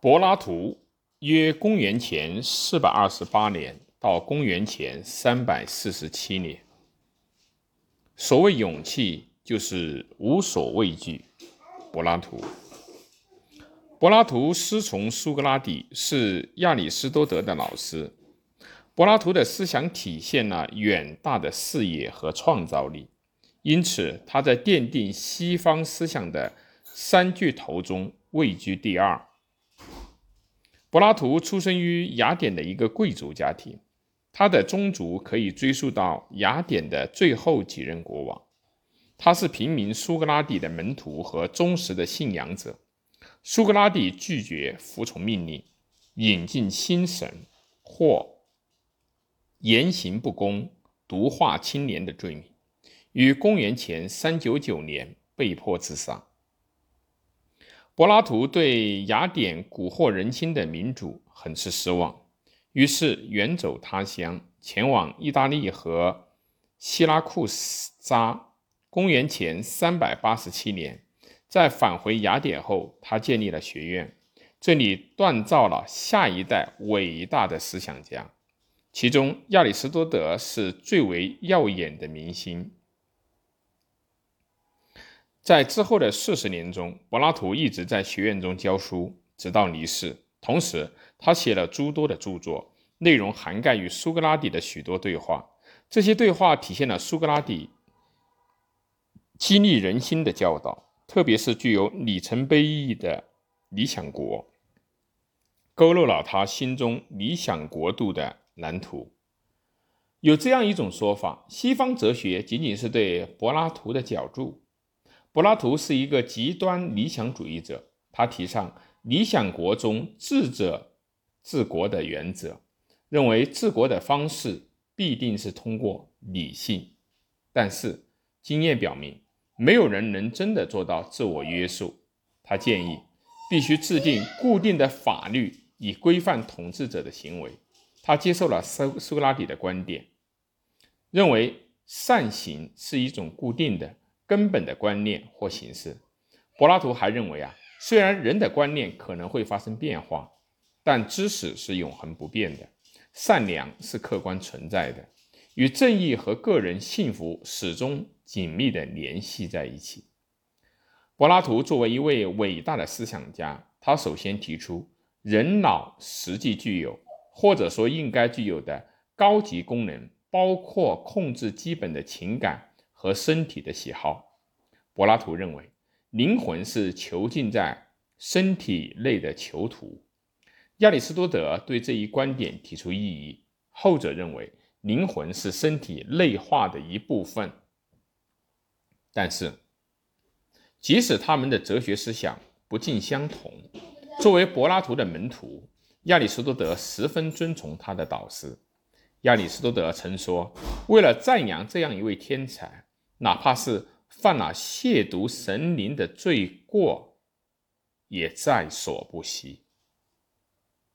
柏拉图约公元前四百二十八年到公元前三百四十七年。所谓勇气，就是无所畏惧。柏拉图，柏拉图师从苏格拉底，是亚里士多德的老师。柏拉图的思想体现了远大的视野和创造力，因此他在奠定西方思想的三巨头中位居第二。柏拉图出生于雅典的一个贵族家庭，他的宗族可以追溯到雅典的最后几任国王。他是平民苏格拉底的门徒和忠实的信仰者。苏格拉底拒绝服从命令，引进新神，或言行不公、毒化青年的罪名，于公元前三九九年被迫自杀。柏拉图对雅典蛊惑人心的民主很是失望，于是远走他乡，前往意大利和希拉库斯扎。公元前三百八十七年，在返回雅典后，他建立了学院，这里锻造了下一代伟大的思想家，其中亚里士多德是最为耀眼的明星。在之后的四十年中，柏拉图一直在学院中教书，直到离世。同时，他写了诸多的著作，内容涵盖与苏格拉底的许多对话。这些对话体现了苏格拉底激励人心的教导，特别是具有里程碑意义的理想国，勾勒了他心中理想国度的蓝图。有这样一种说法：西方哲学仅仅是对柏拉图的脚注。柏拉图是一个极端理想主义者，他提倡理想国中智者治国的原则，认为治国的方式必定是通过理性。但是经验表明，没有人能真的做到自我约束。他建议必须制定固定的法律以规范统治者的行为。他接受了苏苏格拉底的观点，认为善行是一种固定的。根本的观念或形式，柏拉图还认为啊，虽然人的观念可能会发生变化，但知识是永恒不变的，善良是客观存在的，与正义和个人幸福始终紧密地联系在一起。柏拉图作为一位伟大的思想家，他首先提出，人脑实际具有，或者说应该具有的高级功能，包括控制基本的情感。和身体的喜好，柏拉图认为灵魂是囚禁在身体内的囚徒。亚里士多德对这一观点提出异议，后者认为灵魂是身体内化的一部分。但是，即使他们的哲学思想不尽相同，作为柏拉图的门徒，亚里士多德十分尊崇他的导师。亚里士多德曾说：“为了赞扬这样一位天才。”哪怕是犯了亵渎神灵的罪过，也在所不惜。